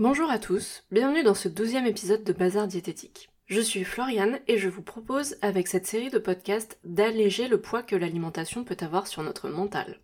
Bonjour à tous, bienvenue dans ce douzième épisode de Bazar Diététique. Je suis Floriane et je vous propose, avec cette série de podcasts, d'alléger le poids que l'alimentation peut avoir sur notre mental.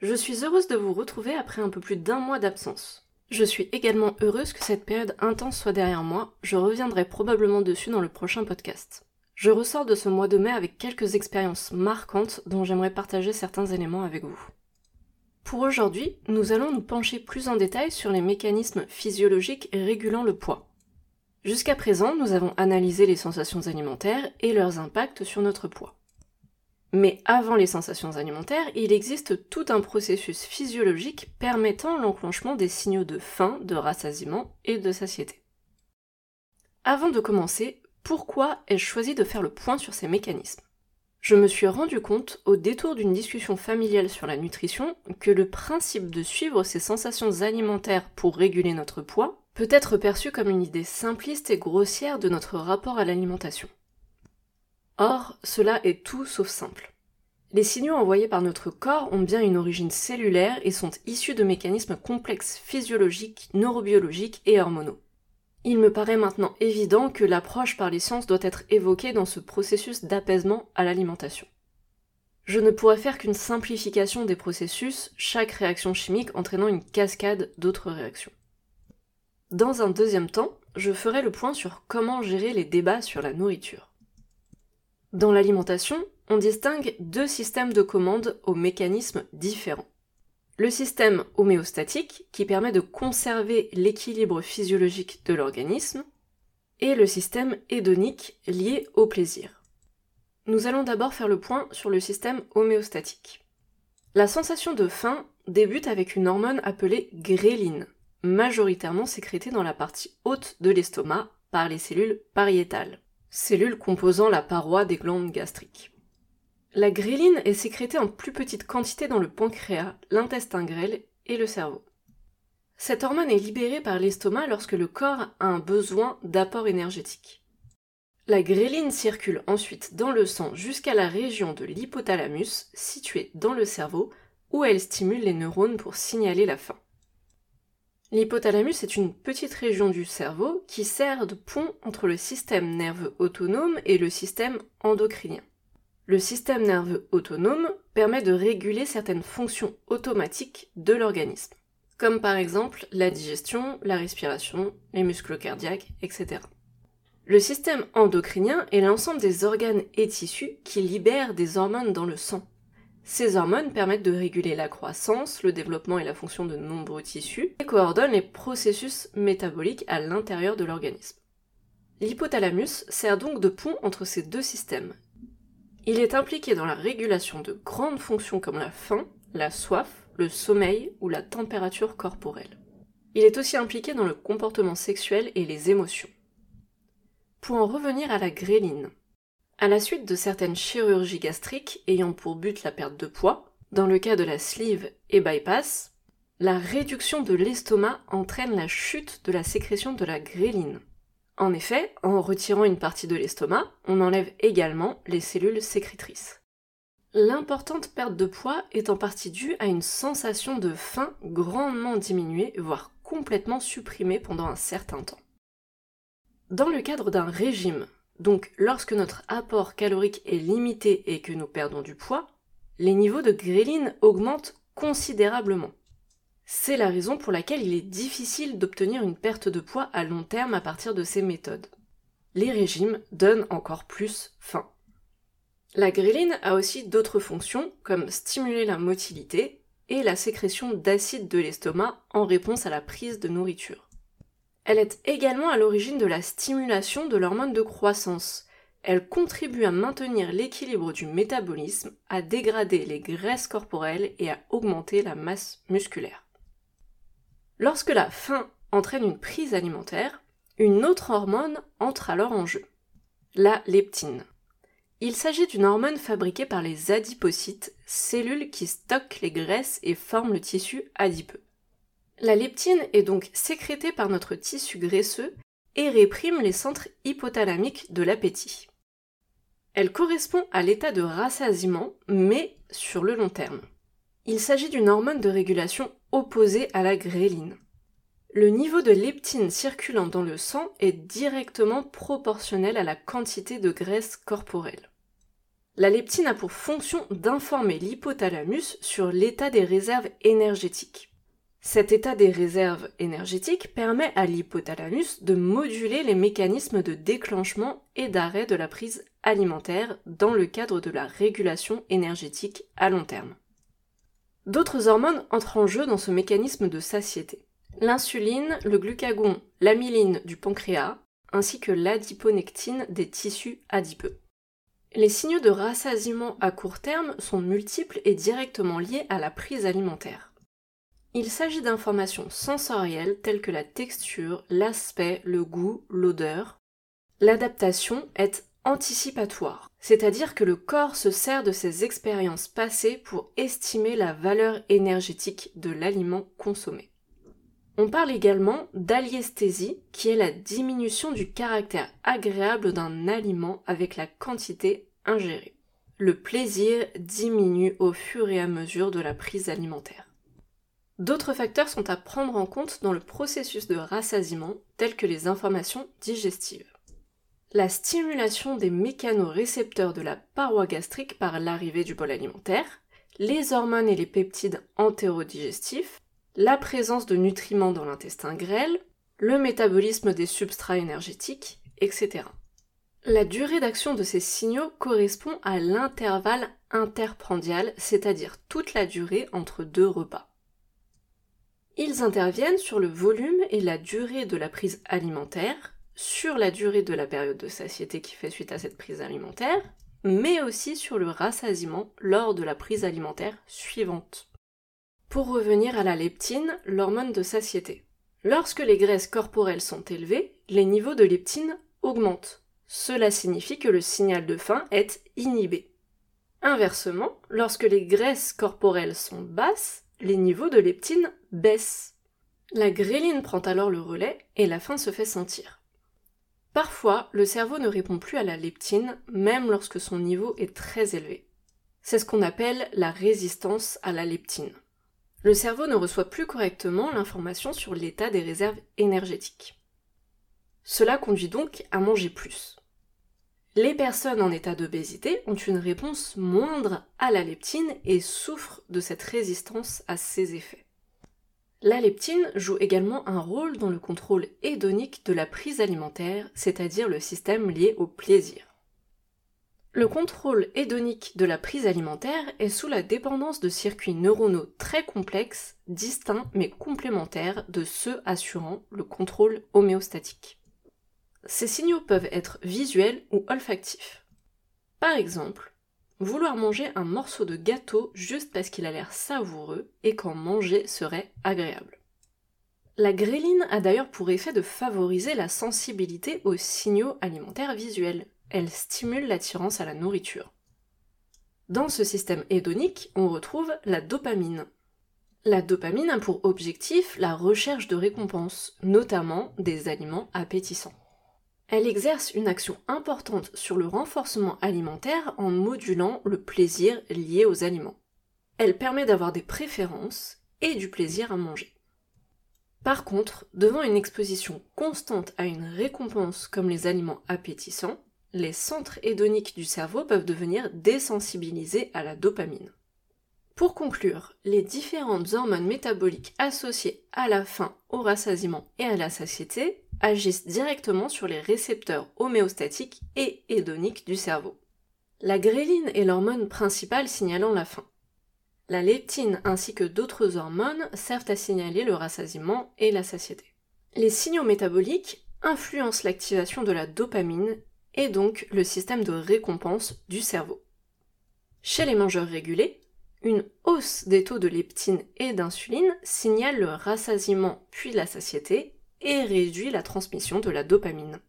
Je suis heureuse de vous retrouver après un peu plus d'un mois d'absence. Je suis également heureuse que cette période intense soit derrière moi, je reviendrai probablement dessus dans le prochain podcast. Je ressors de ce mois de mai avec quelques expériences marquantes dont j'aimerais partager certains éléments avec vous. Pour aujourd'hui, nous allons nous pencher plus en détail sur les mécanismes physiologiques régulant le poids. Jusqu'à présent, nous avons analysé les sensations alimentaires et leurs impacts sur notre poids. Mais avant les sensations alimentaires, il existe tout un processus physiologique permettant l'enclenchement des signaux de faim, de rassasiement et de satiété. Avant de commencer, pourquoi ai-je choisi de faire le point sur ces mécanismes? Je me suis rendu compte, au détour d'une discussion familiale sur la nutrition, que le principe de suivre ces sensations alimentaires pour réguler notre poids peut être perçu comme une idée simpliste et grossière de notre rapport à l'alimentation. Or, cela est tout sauf simple. Les signaux envoyés par notre corps ont bien une origine cellulaire et sont issus de mécanismes complexes physiologiques, neurobiologiques et hormonaux. Il me paraît maintenant évident que l'approche par les sciences doit être évoquée dans ce processus d'apaisement à l'alimentation. Je ne pourrais faire qu'une simplification des processus, chaque réaction chimique entraînant une cascade d'autres réactions. Dans un deuxième temps, je ferai le point sur comment gérer les débats sur la nourriture. Dans l'alimentation, on distingue deux systèmes de commande aux mécanismes différents le système homéostatique qui permet de conserver l'équilibre physiologique de l'organisme, et le système hédonique lié au plaisir. Nous allons d'abord faire le point sur le système homéostatique. La sensation de faim débute avec une hormone appelée gréline, majoritairement sécrétée dans la partie haute de l'estomac par les cellules pariétales, cellules composant la paroi des glandes gastriques. La gréline est sécrétée en plus petite quantité dans le pancréas, l'intestin grêle et le cerveau. Cette hormone est libérée par l'estomac lorsque le corps a un besoin d'apport énergétique. La gréline circule ensuite dans le sang jusqu'à la région de l'hypothalamus, située dans le cerveau, où elle stimule les neurones pour signaler la faim. L'hypothalamus est une petite région du cerveau qui sert de pont entre le système nerveux autonome et le système endocrinien. Le système nerveux autonome permet de réguler certaines fonctions automatiques de l'organisme, comme par exemple la digestion, la respiration, les muscles cardiaques, etc. Le système endocrinien est l'ensemble des organes et tissus qui libèrent des hormones dans le sang. Ces hormones permettent de réguler la croissance, le développement et la fonction de nombreux tissus et coordonnent les processus métaboliques à l'intérieur de l'organisme. L'hypothalamus sert donc de pont entre ces deux systèmes il est impliqué dans la régulation de grandes fonctions comme la faim, la soif, le sommeil ou la température corporelle. Il est aussi impliqué dans le comportement sexuel et les émotions. Pour en revenir à la gréline, à la suite de certaines chirurgies gastriques ayant pour but la perte de poids, dans le cas de la sleeve et bypass, la réduction de l'estomac entraîne la chute de la sécrétion de la gréline. En effet, en retirant une partie de l'estomac, on enlève également les cellules sécrétrices. L'importante perte de poids est en partie due à une sensation de faim grandement diminuée, voire complètement supprimée pendant un certain temps. Dans le cadre d'un régime, donc lorsque notre apport calorique est limité et que nous perdons du poids, les niveaux de gréline augmentent considérablement. C'est la raison pour laquelle il est difficile d'obtenir une perte de poids à long terme à partir de ces méthodes. Les régimes donnent encore plus faim. La gréline a aussi d'autres fonctions comme stimuler la motilité et la sécrétion d'acide de l'estomac en réponse à la prise de nourriture. Elle est également à l'origine de la stimulation de l'hormone de croissance. Elle contribue à maintenir l'équilibre du métabolisme, à dégrader les graisses corporelles et à augmenter la masse musculaire. Lorsque la faim entraîne une prise alimentaire, une autre hormone entre alors en jeu, la leptine. Il s'agit d'une hormone fabriquée par les adipocytes, cellules qui stockent les graisses et forment le tissu adipeux. La leptine est donc sécrétée par notre tissu graisseux et réprime les centres hypothalamiques de l'appétit. Elle correspond à l'état de rassasiement, mais sur le long terme. Il s'agit d'une hormone de régulation opposé à la gréline. Le niveau de leptine circulant dans le sang est directement proportionnel à la quantité de graisse corporelle. La leptine a pour fonction d'informer l'hypothalamus sur l'état des réserves énergétiques. Cet état des réserves énergétiques permet à l'hypothalamus de moduler les mécanismes de déclenchement et d'arrêt de la prise alimentaire dans le cadre de la régulation énergétique à long terme. D'autres hormones entrent en jeu dans ce mécanisme de satiété. L'insuline, le glucagon, l'amyline du pancréas, ainsi que l'adiponectine des tissus adipeux. Les signaux de rassasiement à court terme sont multiples et directement liés à la prise alimentaire. Il s'agit d'informations sensorielles telles que la texture, l'aspect, le goût, l'odeur. L'adaptation est anticipatoire, c'est-à-dire que le corps se sert de ses expériences passées pour estimer la valeur énergétique de l'aliment consommé. On parle également d'aliesthésie, qui est la diminution du caractère agréable d'un aliment avec la quantité ingérée. Le plaisir diminue au fur et à mesure de la prise alimentaire. D'autres facteurs sont à prendre en compte dans le processus de rassasiement, tels que les informations digestives. La stimulation des mécanorécepteurs de la paroi gastrique par l'arrivée du bol alimentaire, les hormones et les peptides entérodigestifs, la présence de nutriments dans l'intestin grêle, le métabolisme des substrats énergétiques, etc. La durée d'action de ces signaux correspond à l'intervalle interprandial, c'est-à-dire toute la durée entre deux repas. Ils interviennent sur le volume et la durée de la prise alimentaire, sur la durée de la période de satiété qui fait suite à cette prise alimentaire, mais aussi sur le rassasiement lors de la prise alimentaire suivante. Pour revenir à la leptine, l'hormone de satiété. Lorsque les graisses corporelles sont élevées, les niveaux de leptine augmentent. Cela signifie que le signal de faim est inhibé. Inversement, lorsque les graisses corporelles sont basses, les niveaux de leptine baissent. La gréline prend alors le relais et la faim se fait sentir. Parfois, le cerveau ne répond plus à la leptine, même lorsque son niveau est très élevé. C'est ce qu'on appelle la résistance à la leptine. Le cerveau ne reçoit plus correctement l'information sur l'état des réserves énergétiques. Cela conduit donc à manger plus. Les personnes en état d'obésité ont une réponse moindre à la leptine et souffrent de cette résistance à ses effets. La leptine joue également un rôle dans le contrôle hédonique de la prise alimentaire, c'est-à-dire le système lié au plaisir. Le contrôle hédonique de la prise alimentaire est sous la dépendance de circuits neuronaux très complexes, distincts mais complémentaires de ceux assurant le contrôle homéostatique. Ces signaux peuvent être visuels ou olfactifs. Par exemple, vouloir manger un morceau de gâteau juste parce qu'il a l'air savoureux et qu'en manger serait agréable. La gréline a d'ailleurs pour effet de favoriser la sensibilité aux signaux alimentaires visuels. Elle stimule l'attirance à la nourriture. Dans ce système hédonique, on retrouve la dopamine. La dopamine a pour objectif la recherche de récompenses, notamment des aliments appétissants. Elle exerce une action importante sur le renforcement alimentaire en modulant le plaisir lié aux aliments. Elle permet d'avoir des préférences et du plaisir à manger. Par contre, devant une exposition constante à une récompense comme les aliments appétissants, les centres hédoniques du cerveau peuvent devenir désensibilisés à la dopamine. Pour conclure, les différentes hormones métaboliques associées à la faim, au rassasiement et à la satiété agissent directement sur les récepteurs homéostatiques et hédoniques du cerveau. La gréline est l'hormone principale signalant la faim. La leptine ainsi que d'autres hormones servent à signaler le rassasiement et la satiété. Les signaux métaboliques influencent l'activation de la dopamine et donc le système de récompense du cerveau. Chez les mangeurs régulés, une hausse des taux de leptine et d'insuline signale le rassasiement puis la satiété et réduit la transmission de la dopamine.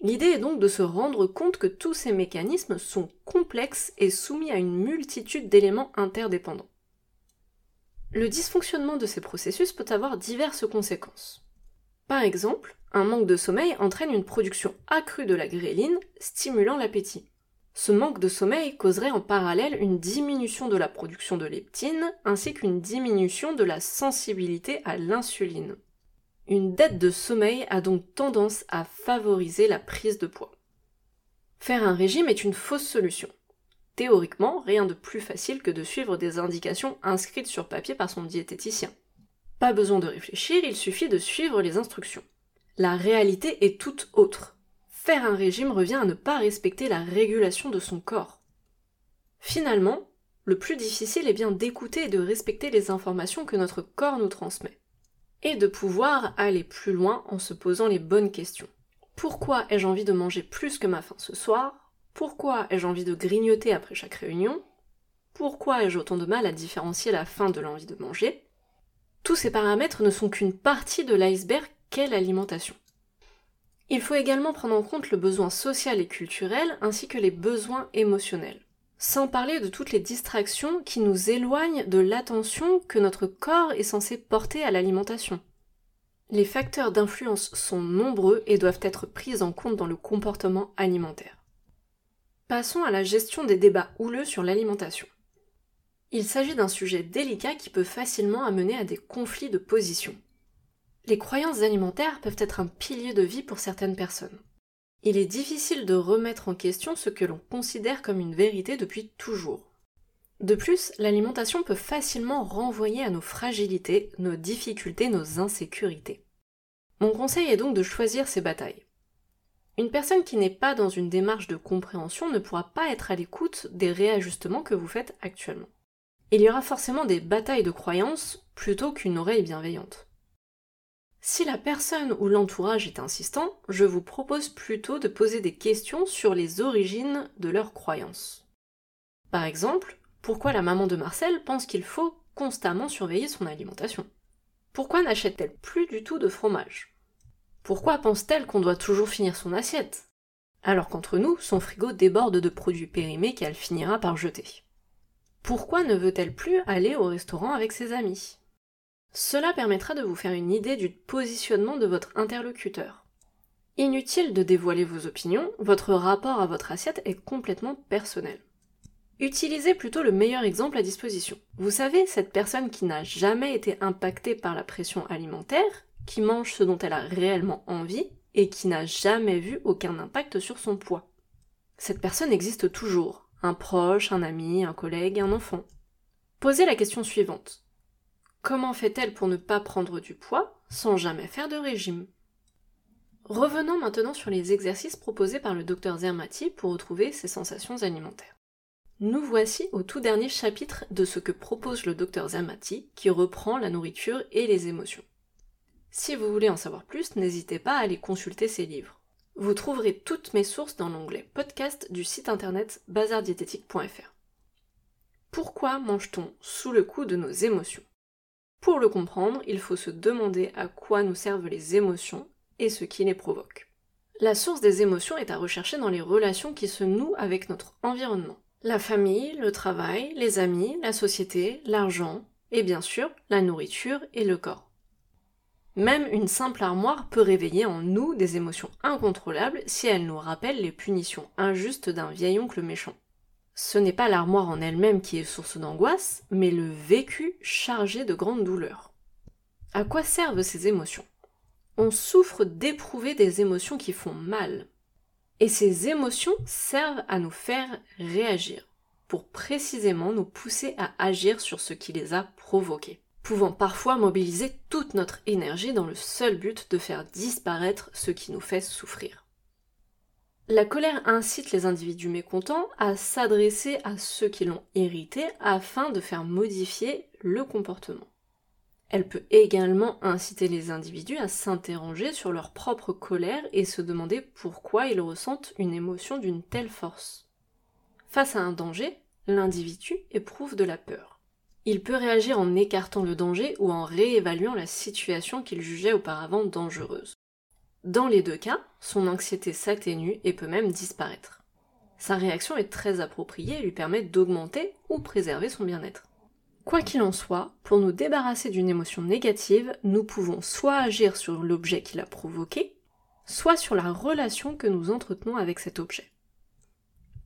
L'idée est donc de se rendre compte que tous ces mécanismes sont complexes et soumis à une multitude d'éléments interdépendants. Le dysfonctionnement de ces processus peut avoir diverses conséquences. Par exemple, un manque de sommeil entraîne une production accrue de la gréline, stimulant l'appétit. Ce manque de sommeil causerait en parallèle une diminution de la production de leptine ainsi qu'une diminution de la sensibilité à l'insuline. Une dette de sommeil a donc tendance à favoriser la prise de poids. Faire un régime est une fausse solution. Théoriquement, rien de plus facile que de suivre des indications inscrites sur papier par son diététicien. Pas besoin de réfléchir, il suffit de suivre les instructions. La réalité est toute autre. Faire un régime revient à ne pas respecter la régulation de son corps. Finalement, le plus difficile est bien d'écouter et de respecter les informations que notre corps nous transmet. Et de pouvoir aller plus loin en se posant les bonnes questions. Pourquoi ai-je envie de manger plus que ma faim ce soir? Pourquoi ai-je envie de grignoter après chaque réunion? Pourquoi ai-je autant de mal à différencier la faim de l'envie de manger? Tous ces paramètres ne sont qu'une partie de l'iceberg qu'est l'alimentation. Il faut également prendre en compte le besoin social et culturel ainsi que les besoins émotionnels. Sans parler de toutes les distractions qui nous éloignent de l'attention que notre corps est censé porter à l'alimentation. Les facteurs d'influence sont nombreux et doivent être pris en compte dans le comportement alimentaire. Passons à la gestion des débats houleux sur l'alimentation. Il s'agit d'un sujet délicat qui peut facilement amener à des conflits de position. Les croyances alimentaires peuvent être un pilier de vie pour certaines personnes. Il est difficile de remettre en question ce que l'on considère comme une vérité depuis toujours. De plus, l'alimentation peut facilement renvoyer à nos fragilités, nos difficultés, nos insécurités. Mon conseil est donc de choisir ses batailles. Une personne qui n'est pas dans une démarche de compréhension ne pourra pas être à l'écoute des réajustements que vous faites actuellement. Il y aura forcément des batailles de croyances plutôt qu'une oreille bienveillante. Si la personne ou l'entourage est insistant, je vous propose plutôt de poser des questions sur les origines de leurs croyances. Par exemple, pourquoi la maman de Marcel pense qu'il faut constamment surveiller son alimentation? Pourquoi n'achète-t-elle plus du tout de fromage? Pourquoi pense-t-elle qu'on doit toujours finir son assiette? Alors qu'entre nous, son frigo déborde de produits périmés qu'elle finira par jeter. Pourquoi ne veut-elle plus aller au restaurant avec ses amis? Cela permettra de vous faire une idée du positionnement de votre interlocuteur. Inutile de dévoiler vos opinions, votre rapport à votre assiette est complètement personnel. Utilisez plutôt le meilleur exemple à disposition. Vous savez, cette personne qui n'a jamais été impactée par la pression alimentaire, qui mange ce dont elle a réellement envie, et qui n'a jamais vu aucun impact sur son poids. Cette personne existe toujours. Un proche, un ami, un collègue, un enfant. Posez la question suivante. Comment fait-elle pour ne pas prendre du poids sans jamais faire de régime? Revenons maintenant sur les exercices proposés par le docteur Zermati pour retrouver ses sensations alimentaires. Nous voici au tout dernier chapitre de ce que propose le docteur Zamati, qui reprend la nourriture et les émotions. Si vous voulez en savoir plus, n'hésitez pas à aller consulter ces livres. Vous trouverez toutes mes sources dans l'onglet podcast du site internet bazardiététique.fr. Pourquoi mange-t-on sous le coup de nos émotions? Pour le comprendre, il faut se demander à quoi nous servent les émotions et ce qui les provoque. La source des émotions est à rechercher dans les relations qui se nouent avec notre environnement. La famille, le travail, les amis, la société, l'argent, et bien sûr la nourriture et le corps. Même une simple armoire peut réveiller en nous des émotions incontrôlables si elle nous rappelle les punitions injustes d'un vieil oncle méchant. Ce n'est pas l'armoire en elle-même qui est source d'angoisse, mais le vécu chargé de grandes douleurs. À quoi servent ces émotions? On souffre d'éprouver des émotions qui font mal, et ces émotions servent à nous faire réagir, pour précisément nous pousser à agir sur ce qui les a provoqués, pouvant parfois mobiliser toute notre énergie dans le seul but de faire disparaître ce qui nous fait souffrir. La colère incite les individus mécontents à s'adresser à ceux qui l'ont irrité afin de faire modifier le comportement. Elle peut également inciter les individus à s'interroger sur leur propre colère et se demander pourquoi ils ressentent une émotion d'une telle force. Face à un danger, l'individu éprouve de la peur. Il peut réagir en écartant le danger ou en réévaluant la situation qu'il jugeait auparavant dangereuse. Dans les deux cas, son anxiété s'atténue et peut même disparaître. Sa réaction est très appropriée et lui permet d'augmenter ou préserver son bien-être. Quoi qu'il en soit, pour nous débarrasser d'une émotion négative, nous pouvons soit agir sur l'objet qui l'a provoqué, soit sur la relation que nous entretenons avec cet objet.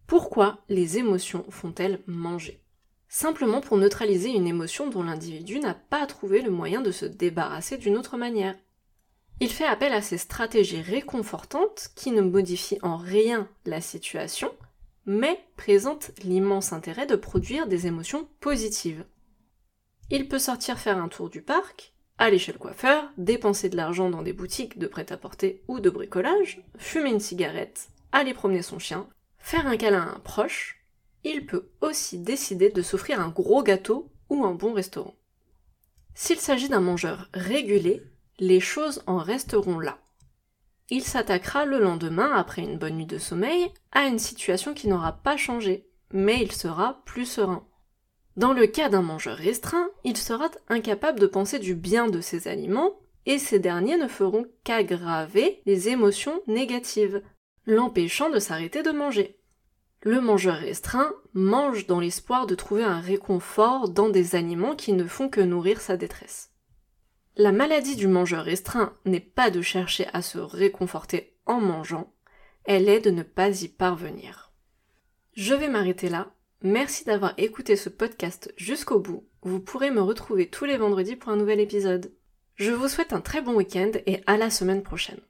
Pourquoi les émotions font-elles manger? Simplement pour neutraliser une émotion dont l'individu n'a pas trouvé le moyen de se débarrasser d'une autre manière. Il fait appel à ces stratégies réconfortantes qui ne modifient en rien la situation, mais présentent l'immense intérêt de produire des émotions positives. Il peut sortir faire un tour du parc, aller chez le coiffeur, dépenser de l'argent dans des boutiques de prêt-à-porter ou de bricolage, fumer une cigarette, aller promener son chien, faire un câlin à un proche, il peut aussi décider de s'offrir un gros gâteau ou un bon restaurant. S'il s'agit d'un mangeur régulé, les choses en resteront là. Il s'attaquera le lendemain, après une bonne nuit de sommeil, à une situation qui n'aura pas changé, mais il sera plus serein. Dans le cas d'un mangeur restreint, il sera incapable de penser du bien de ses aliments, et ces derniers ne feront qu'aggraver les émotions négatives, l'empêchant de s'arrêter de manger. Le mangeur restreint mange dans l'espoir de trouver un réconfort dans des aliments qui ne font que nourrir sa détresse. La maladie du mangeur restreint n'est pas de chercher à se réconforter en mangeant, elle est de ne pas y parvenir. Je vais m'arrêter là. Merci d'avoir écouté ce podcast jusqu'au bout. Vous pourrez me retrouver tous les vendredis pour un nouvel épisode. Je vous souhaite un très bon week-end et à la semaine prochaine.